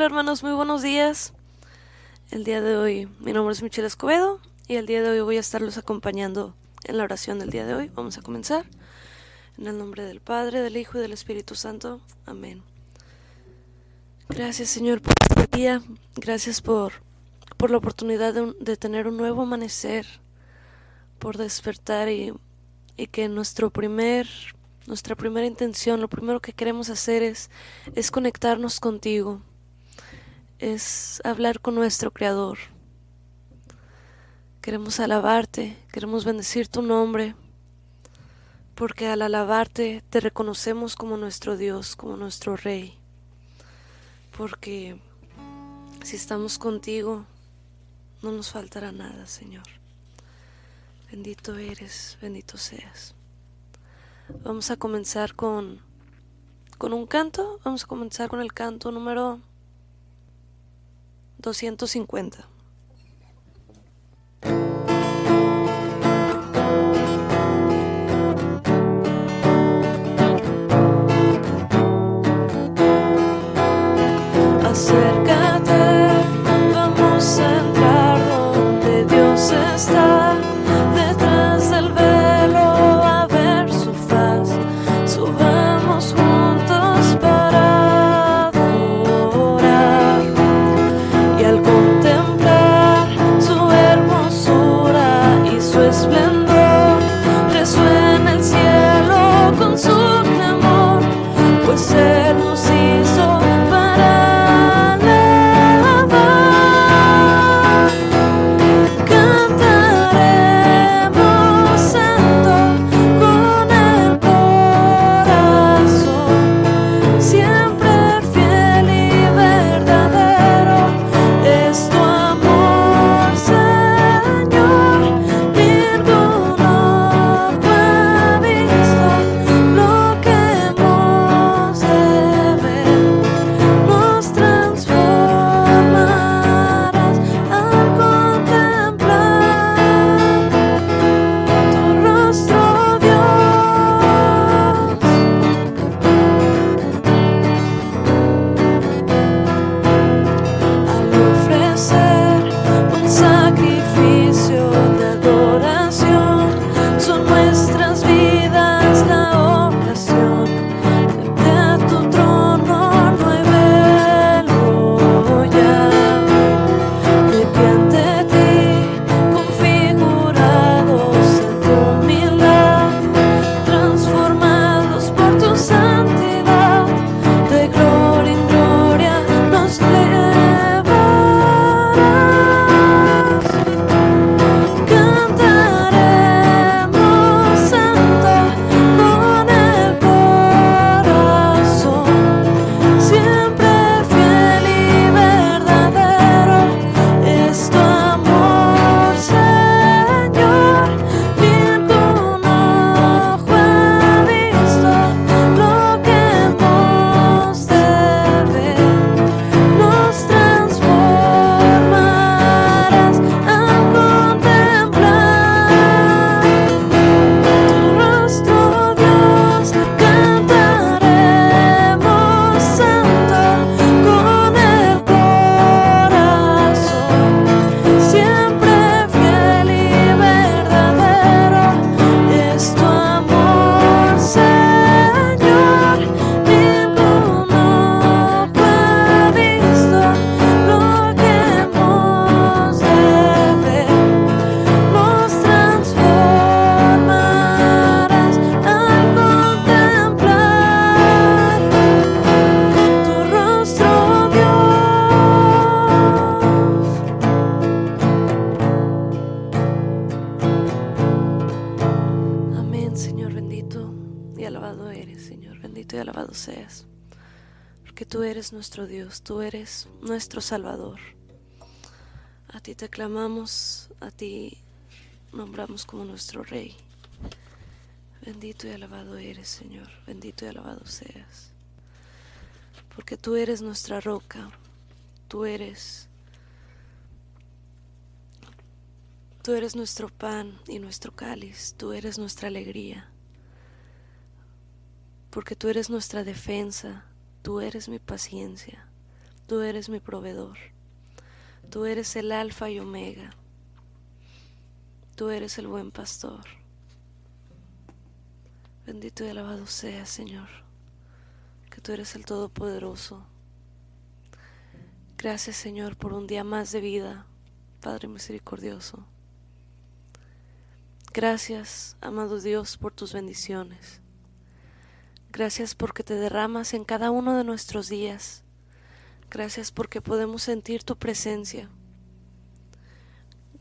Hola hermanos, muy buenos días. El día de hoy, mi nombre es Michelle Escobedo y el día de hoy voy a estarlos acompañando en la oración del día de hoy. Vamos a comenzar. En el nombre del Padre, del Hijo y del Espíritu Santo. Amén. Gracias Señor por este día. Gracias por, por la oportunidad de, tener un nuevo amanecer, por despertar y, y que nuestro primer nuestra primera intención, lo primero que queremos hacer es, es conectarnos contigo, es hablar con nuestro Creador. Queremos alabarte, queremos bendecir tu nombre, porque al alabarte te reconocemos como nuestro Dios, como nuestro Rey, porque si estamos contigo, no nos faltará nada, Señor. Bendito eres, bendito seas. Vamos a comenzar con, con un canto. Vamos a comenzar con el canto número 250. Y alabado seas. Porque tú eres nuestro Dios, tú eres nuestro Salvador. A ti te clamamos, a ti nombramos como nuestro Rey. Bendito y alabado eres, Señor, bendito y alabado seas. Porque tú eres nuestra roca, tú eres Tú eres nuestro pan y nuestro cáliz, tú eres nuestra alegría, porque tú eres nuestra defensa, tú eres mi paciencia, Tú eres mi proveedor. Tú eres el alfa y omega. Tú eres el buen pastor. Bendito y alabado sea, Señor, que tú eres el Todopoderoso. Gracias, Señor, por un día más de vida, Padre misericordioso. Gracias, amado Dios, por tus bendiciones. Gracias porque te derramas en cada uno de nuestros días. Gracias porque podemos sentir tu presencia.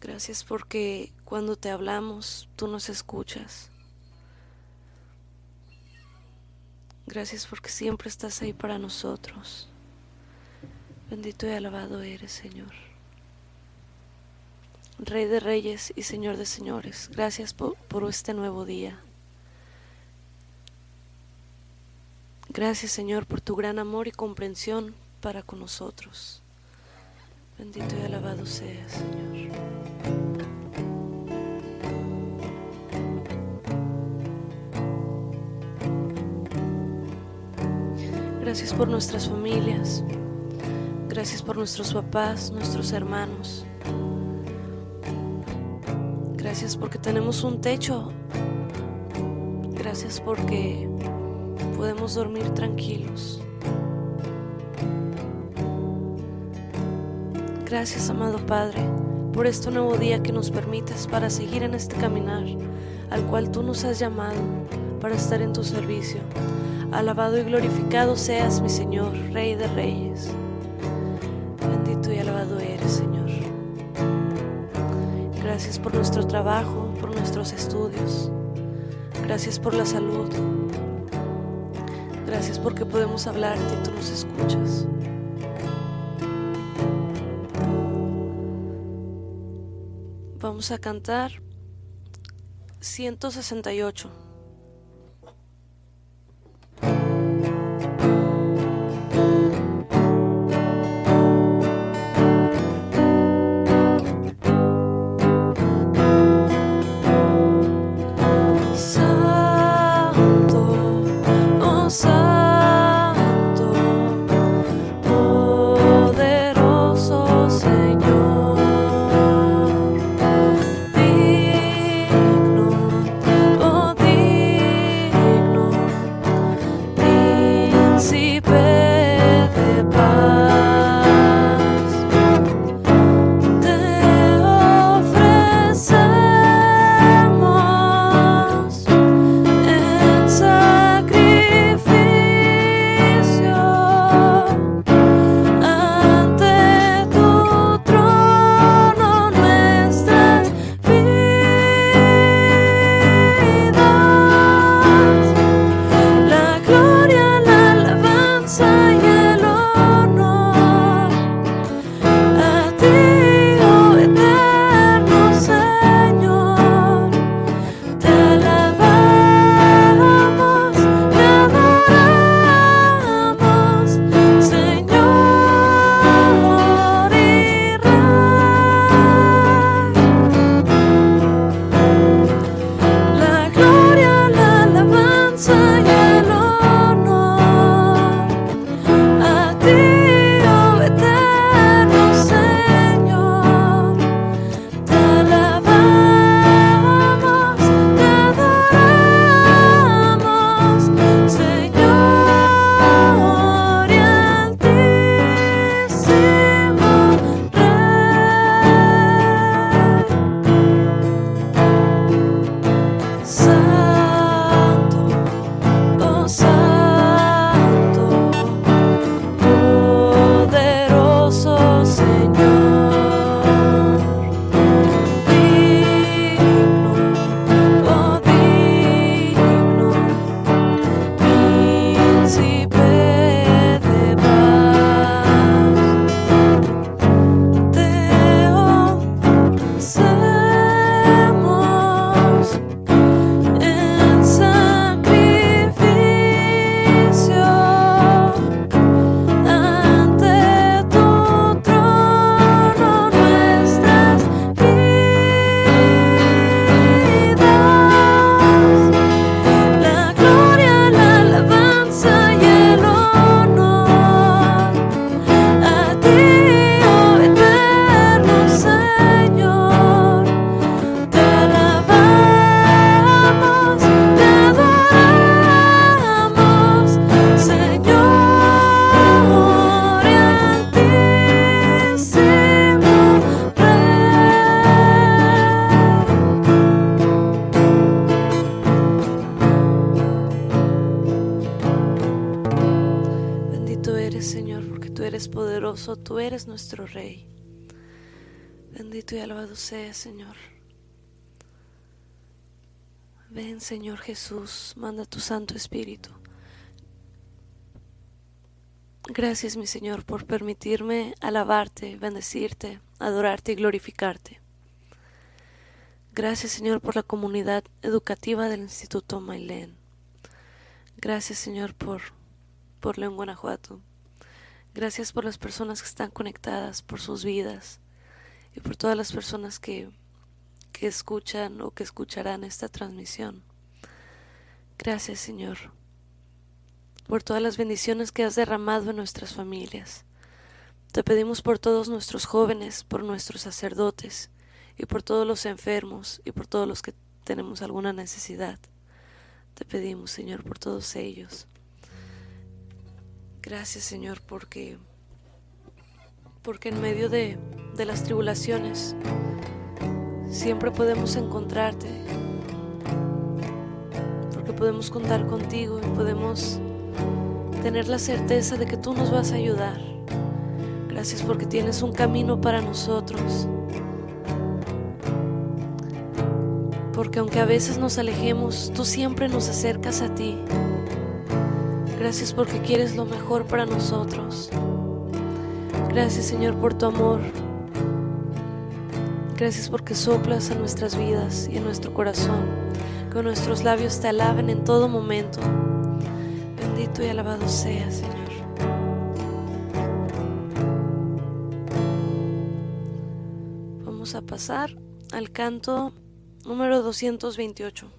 Gracias porque cuando te hablamos, tú nos escuchas. Gracias porque siempre estás ahí para nosotros. Bendito y alabado eres, Señor. Rey de reyes y Señor de señores, gracias por, este nuevo día. Gracias, Señor, por tu gran amor y comprensión para con nosotros. Bendito y alabado seas, Señor. Gracias por nuestras familias. Gracias por nuestros papás, nuestros hermanos. Gracias porque tenemos un techo. Gracias porque podemos dormir tranquilos. Gracias, amado Padre, por este nuevo día que nos permites para seguir en este caminar al cual tú nos has llamado para estar en tu servicio. Alabado y glorificado seas, mi Señor, Rey de Reyes. Bendito y alabado eres, Señor. Gracias por nuestro trabajo, por nuestros estudios. Gracias por la salud. Gracias porque podemos hablarte y tú nos escuchas. Vamos a cantar 168. Rey. Bendito y alabado sea, Señor. Ven, Señor Jesús, manda tu Santo Espíritu. Gracias, mi Señor, por permitirme alabarte, bendecirte, adorarte y glorificarte. Gracias, Señor, por la comunidad educativa del Instituto Mailén. Gracias, Señor, por, por León, Guanajuato. Gracias por las personas que están conectadas, por sus vidas y por todas las personas que, que escuchan o que escucharán esta transmisión. Gracias, Señor, por todas las bendiciones que has derramado en nuestras familias. Te pedimos por todos nuestros jóvenes, por nuestros sacerdotes y por todos los enfermos y por todos los que tenemos alguna necesidad. Te pedimos, Señor, por todos ellos. Gracias, Señor, porque porque en medio de, de las tribulaciones siempre podemos encontrarte, porque podemos contar contigo y podemos tener la certeza de que tú nos vas a ayudar. Gracias porque tienes un camino para nosotros. Porque aunque a veces nos alejemos, tú siempre nos acercas a ti. Gracias porque quieres lo mejor para nosotros. Gracias Señor por tu amor. Gracias porque soplas en nuestras vidas y en nuestro corazón. Que nuestros labios te alaben en todo momento y alabado sea, Señor. Vamos a pasar al canto número 228.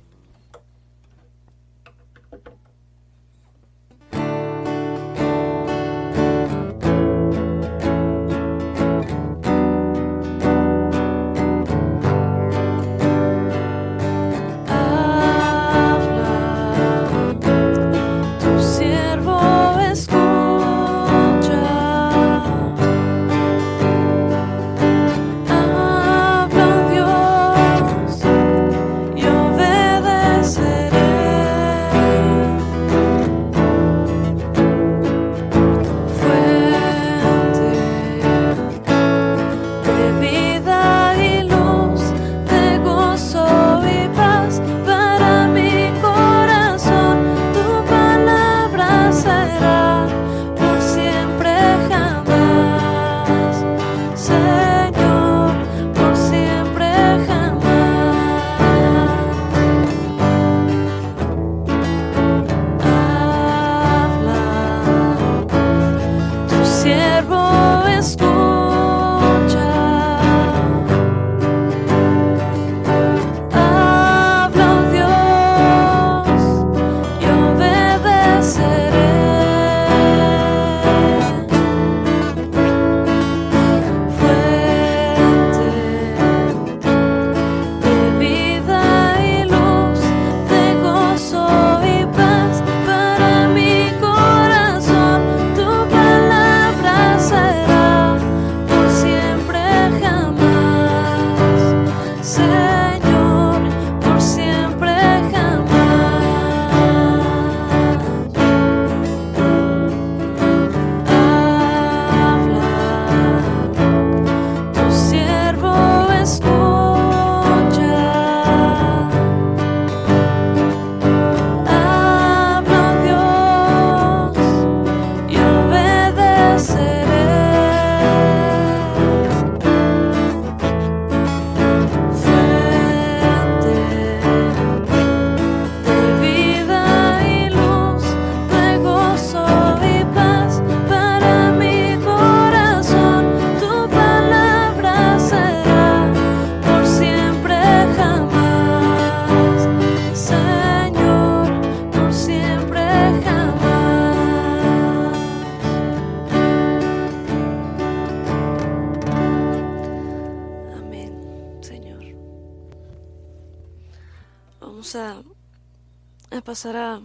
A,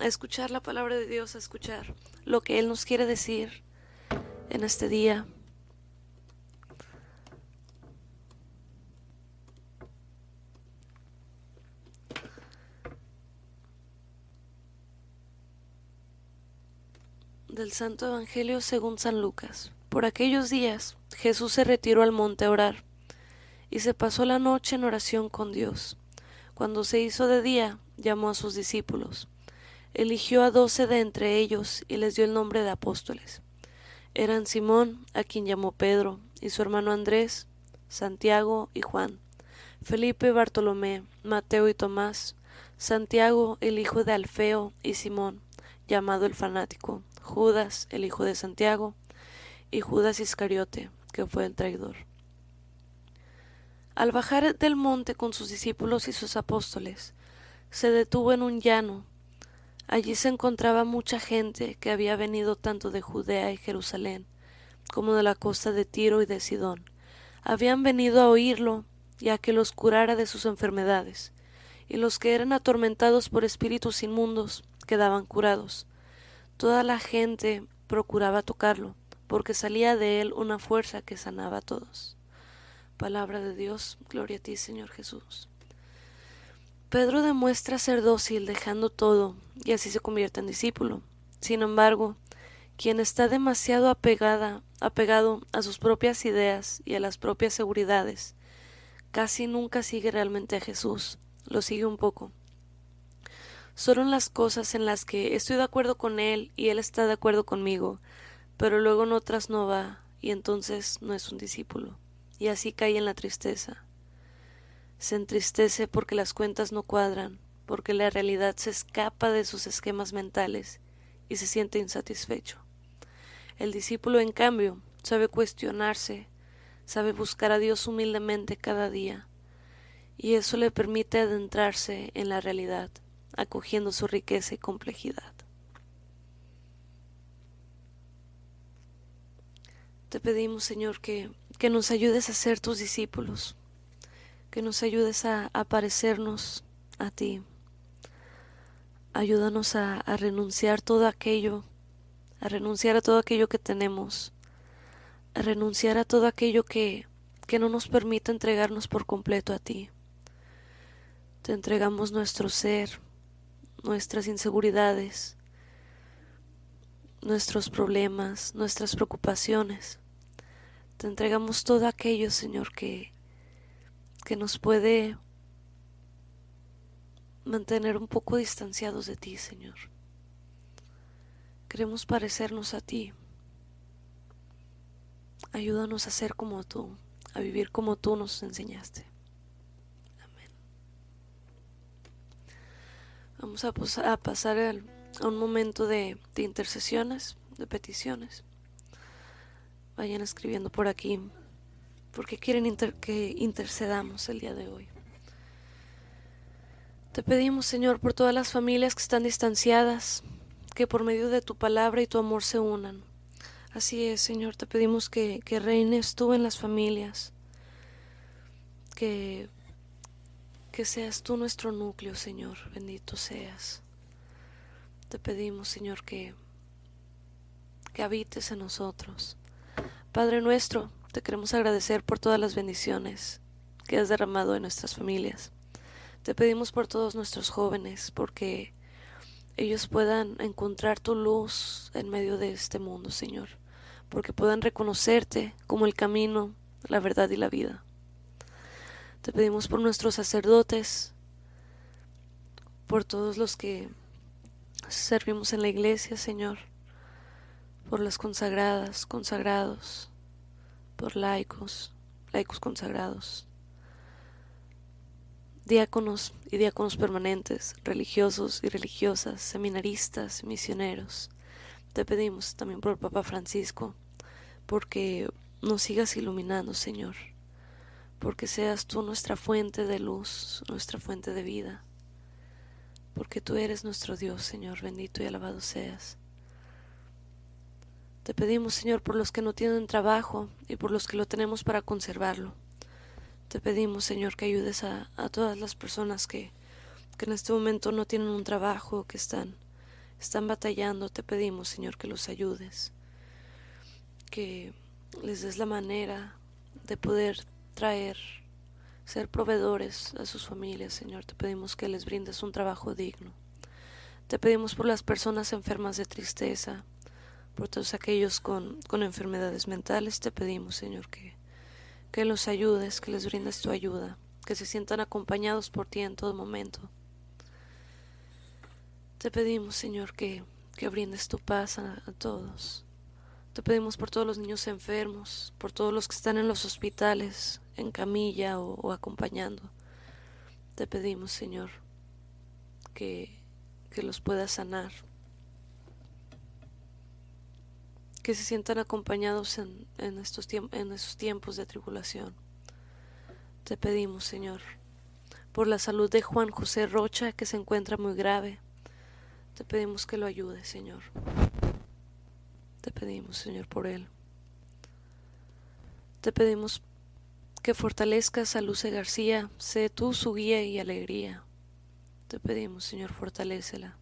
escuchar la palabra de Dios, a escuchar lo que Él nos quiere decir en este día. Del Santo Evangelio según San Lucas. Por aquellos días Jesús se retiró al monte a orar y se pasó la noche en oración con Dios. Cuando se hizo de día, llamó a sus discípulos. Eligió a doce de entre ellos y les dio el nombre de apóstoles. Eran Simón, a quien llamó Pedro, y su hermano Andrés, Santiago y Juan, Felipe, Bartolomé, Mateo y Tomás, Santiago, el hijo de Alfeo, y Simón, llamado el fanático, Judas, el hijo de Santiago, y Judas Iscariote, que fue el traidor. Al bajar del monte con sus discípulos y sus apóstoles, se detuvo en un llano. Allí se encontraba mucha gente que había venido tanto de Judea y Jerusalén como de la costa de Tiro y de Sidón. Habían venido a oírlo y a que los curara de sus enfermedades, y los que eran atormentados por espíritus inmundos quedaban curados. Toda la gente procuraba tocarlo, porque salía de él una fuerza que sanaba a todos. Palabra de Dios, gloria a ti, Señor Jesús. Pedro demuestra ser dócil dejando todo y así se convierte en discípulo. Sin embargo, quien está demasiado apegada, apegado a sus propias ideas y a las propias seguridades, casi nunca sigue realmente a Jesús, lo sigue un poco. Solo en las cosas en las que estoy de acuerdo con él y él está de acuerdo conmigo, pero luego en otras no va y entonces no es un discípulo. Y así cae en la tristeza. Se entristece porque las cuentas no cuadran, porque la realidad se escapa de sus esquemas mentales y se siente insatisfecho. El discípulo, en cambio, sabe cuestionarse, sabe buscar a Dios humildemente cada día, y eso le permite adentrarse en la realidad acogiendo su riqueza y complejidad. Te pedimos, Señor, que, que nos ayudes a ser tus discípulos, que nos ayudes a, a parecernos a ti. Ayúdanos a, a renunciar todo aquello, a renunciar a todo aquello que tenemos, a renunciar a todo aquello que, que no nos permita entregarnos por completo a ti. Te entregamos nuestro ser, nuestras inseguridades, nuestros problemas, nuestras preocupaciones. Te entregamos todo aquello, Señor, que, que nos puede mantener un poco distanciados de ti, Señor. Queremos parecernos a ti. Ayúdanos a ser como tú, a vivir como tú nos enseñaste. Vamos a, pasar a un momento de, intercesiones, de peticiones. Vayan escribiendo por aquí porque quieren que intercedamos el día de hoy. Te pedimos, Señor, por todas las familias que están distanciadas, que por medio de tu palabra y tu amor se unan. Así es, Señor, te pedimos que, que reines tú en las familias, que que seas tú nuestro núcleo, Señor, bendito seas. Te pedimos, Señor, que, que habites en nosotros. Padre nuestro, te queremos agradecer por todas las bendiciones que has derramado en nuestras familias. Te pedimos por todos nuestros jóvenes, porque ellos puedan encontrar tu luz en medio de este mundo, Señor, porque puedan reconocerte como el camino, la verdad y la vida. Te pedimos por nuestros sacerdotes, por todos los que servimos en la iglesia, Señor, por las consagradas, consagrados, por laicos, laicos consagrados, diáconos y diáconos permanentes, religiosos y religiosas, seminaristas, misioneros. Te pedimos también por el Papa Francisco, porque nos sigas iluminando, Señor porque seas tú nuestra fuente de luz, nuestra fuente de vida, porque tú eres nuestro Dios, Señor, bendito y alabado seas. Te pedimos, Señor, por los que no tienen trabajo y por los que lo tenemos para conservarlo. Te pedimos, Señor, que ayudes a, todas las personas que, que en este momento no tienen un trabajo, que están, están batallando. Te pedimos, Señor, que los ayudes, que les des la manera de poder traer, ser proveedores a sus familias, Señor. Te pedimos que les brindes un trabajo digno. Te pedimos por las personas enfermas de tristeza, por todos aquellos con, con enfermedades mentales, te pedimos, Señor, que, que los ayudes, que les brindes tu ayuda, que se sientan acompañados por ti en todo momento. Te pedimos, Señor, que, que brindes tu paz a, todos. Te pedimos por todos los niños enfermos, por todos los que están en los hospitales, en camilla o acompañando. Te pedimos, Señor, que, que los pueda sanar, que se sientan acompañados en, en, estos en esos tiempos de tribulación. Te pedimos, Señor, por la salud de Juan José Rocha, que se encuentra muy grave. Te pedimos que lo ayude, Señor. Te pedimos, Señor, por él. Te pedimos que fortalezcas a Luce García, sé tú su guía y alegría. Te pedimos, Señor, fortalécela.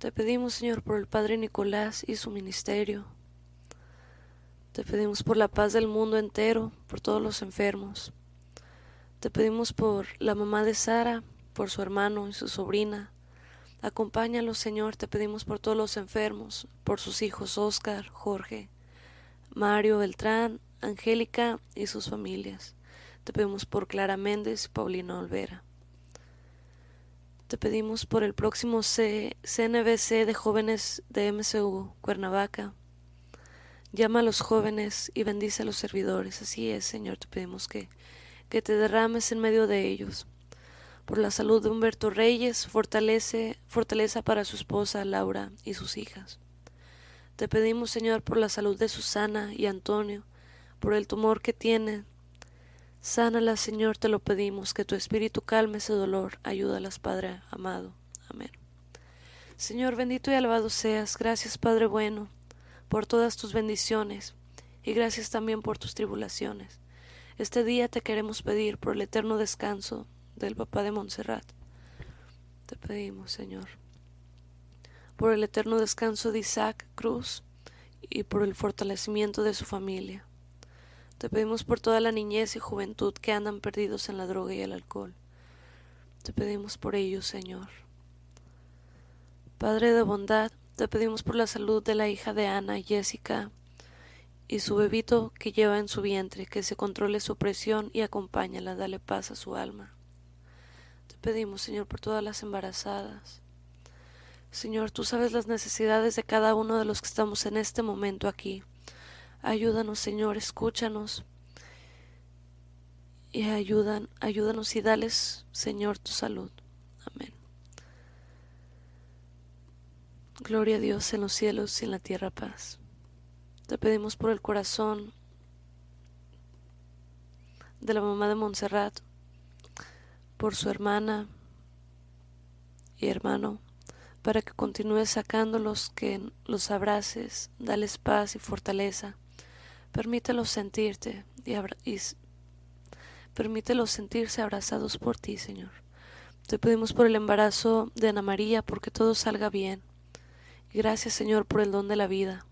Te pedimos, Señor, por el Padre Nicolás y su ministerio. Te pedimos por la paz del mundo entero, por todos los enfermos. Te pedimos por la mamá de Sara, por su hermano y su sobrina. Acompáñalos, Señor, te pedimos por todos los enfermos, por sus hijos Oscar, Jorge, Mario Beltrán, Angélica y sus familias. Te pedimos por Clara Méndez y Paulina Olvera. Te pedimos por el próximo CNBC de jóvenes de MCU Cuernavaca. Llama a los jóvenes y bendice a los servidores. Así es, Señor, te pedimos que, que te derrames en medio de ellos. Por la salud de Humberto Reyes, fortalece, fortaleza para su esposa Laura y sus hijas. Te pedimos, Señor, por la salud de Susana y Antonio, por el tumor que tienen, Sánala, Señor, te lo pedimos, que tu espíritu calme ese dolor. Ayúdalas, Padre amado. Amén. Señor, bendito y alabado seas. Gracias, Padre bueno, por todas tus bendiciones y gracias también por tus tribulaciones. Este día te queremos pedir por el eterno descanso del papá de Montserrat. Te pedimos, Señor, por el eterno descanso de Isaac Cruz y por el fortalecimiento de su familia. Te pedimos por toda la niñez y juventud que andan perdidos en la droga y el alcohol. Te pedimos por ellos, Señor. Padre de bondad, te pedimos por la salud de la hija de Ana, Jessica, y su bebito que lleva en su vientre, que se controle su presión y acompáñala, dale paz a su alma. Te pedimos, Señor, por todas las embarazadas. Señor, tú sabes las necesidades de cada uno de los que estamos en este momento aquí. Ayúdanos, Señor, escúchanos. Y ayudan, ayúdanos y dales, Señor, tu salud. Amén. Gloria a Dios en los cielos y en la tierra paz. Te pedimos por el corazón de la mamá de Montserrat, por su hermana y hermano, para que continúes sacándolos, que los abraces, dales paz y fortaleza Permítelos sentirte y, y permítelos sentirse abrazados por ti, Señor. Te pedimos por el embarazo de Ana María, porque todo salga bien. Gracias, Señor, por el don de la vida.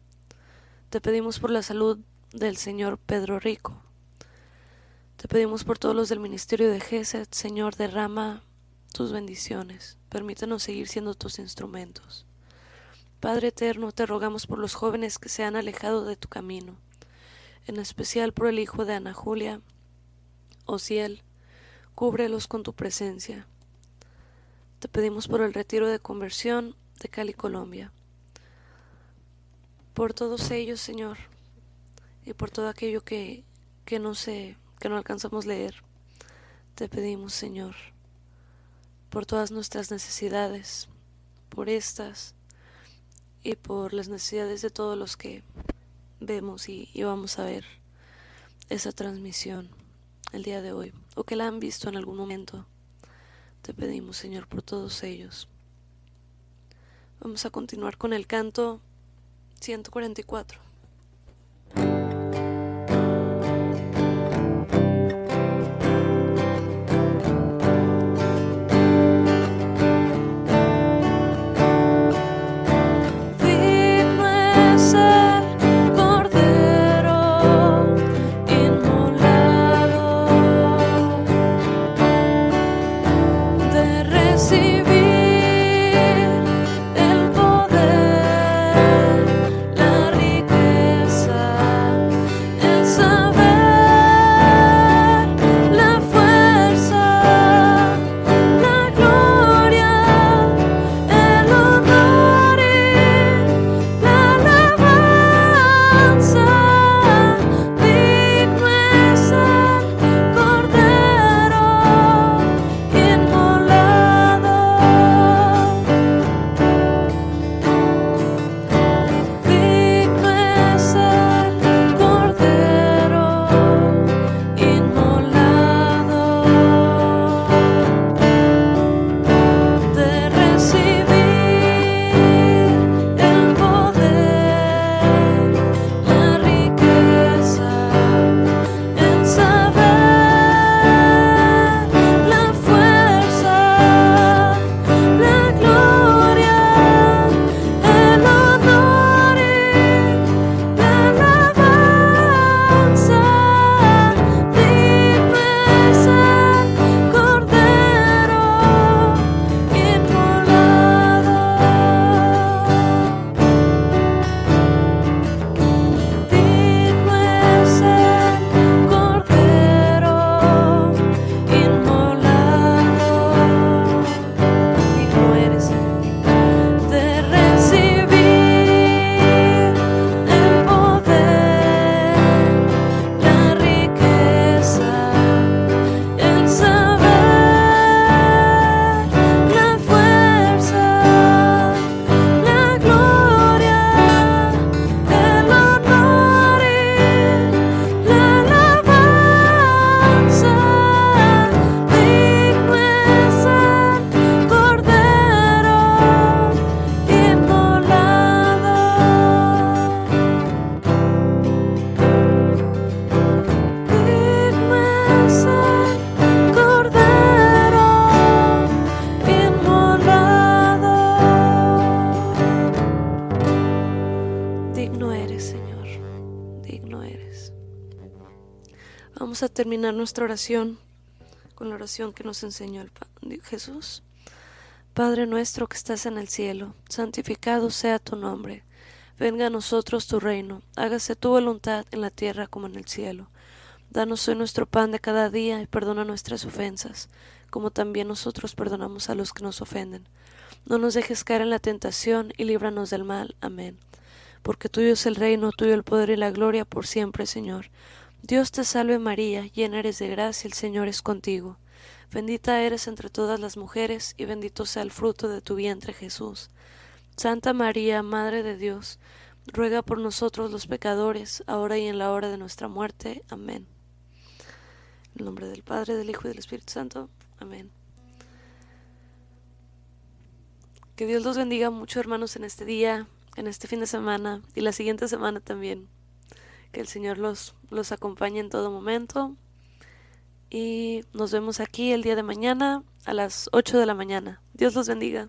Te pedimos por la salud del Señor Pedro Rico. Te pedimos por todos los del ministerio de Gesed, Señor, derrama tus bendiciones. Permítenos seguir siendo tus instrumentos. Padre eterno, te rogamos por los jóvenes que se han alejado de tu camino en especial por el hijo de Ana Julia, Ociel, cúbrelos con tu presencia. Te pedimos por el retiro de conversión de Cali, Colombia. Por todos ellos, Señor, y por todo aquello que, que no sé, que no alcanzamos a leer, te pedimos, Señor, por todas nuestras necesidades, por estas y por las necesidades de todos los que vemos y, vamos a ver esa transmisión el día de hoy o que la han visto en algún momento. Te pedimos, Señor, por todos ellos. Vamos a continuar con el canto 144. Terminar nuestra oración con la oración que nos enseñó el Jesús. Padre nuestro que estás en el cielo, santificado sea tu nombre. Venga a nosotros tu reino, hágase tu voluntad en la tierra como en el cielo. Danos hoy nuestro pan de cada día y perdona nuestras ofensas, como también nosotros perdonamos a los que nos ofenden. No nos dejes caer en la tentación y líbranos del mal. Amén. Porque tuyo es el reino, tuyo el poder y la gloria por siempre, Señor. Dios te salve María, llena eres de gracia, el Señor es contigo. Bendita eres entre todas las mujeres, y bendito sea el fruto de tu vientre, Jesús. Santa María, Madre de Dios, ruega por nosotros los pecadores, ahora y en la hora de nuestra muerte. Amén. En el nombre del Padre, del Hijo y del Espíritu Santo. Amén. Que Dios los bendiga mucho, hermanos, en este día, en este fin de semana y la siguiente semana también. Que el Señor los, los acompañe en todo momento. Y nos vemos aquí el día de mañana a las 8 de la mañana. Dios los bendiga.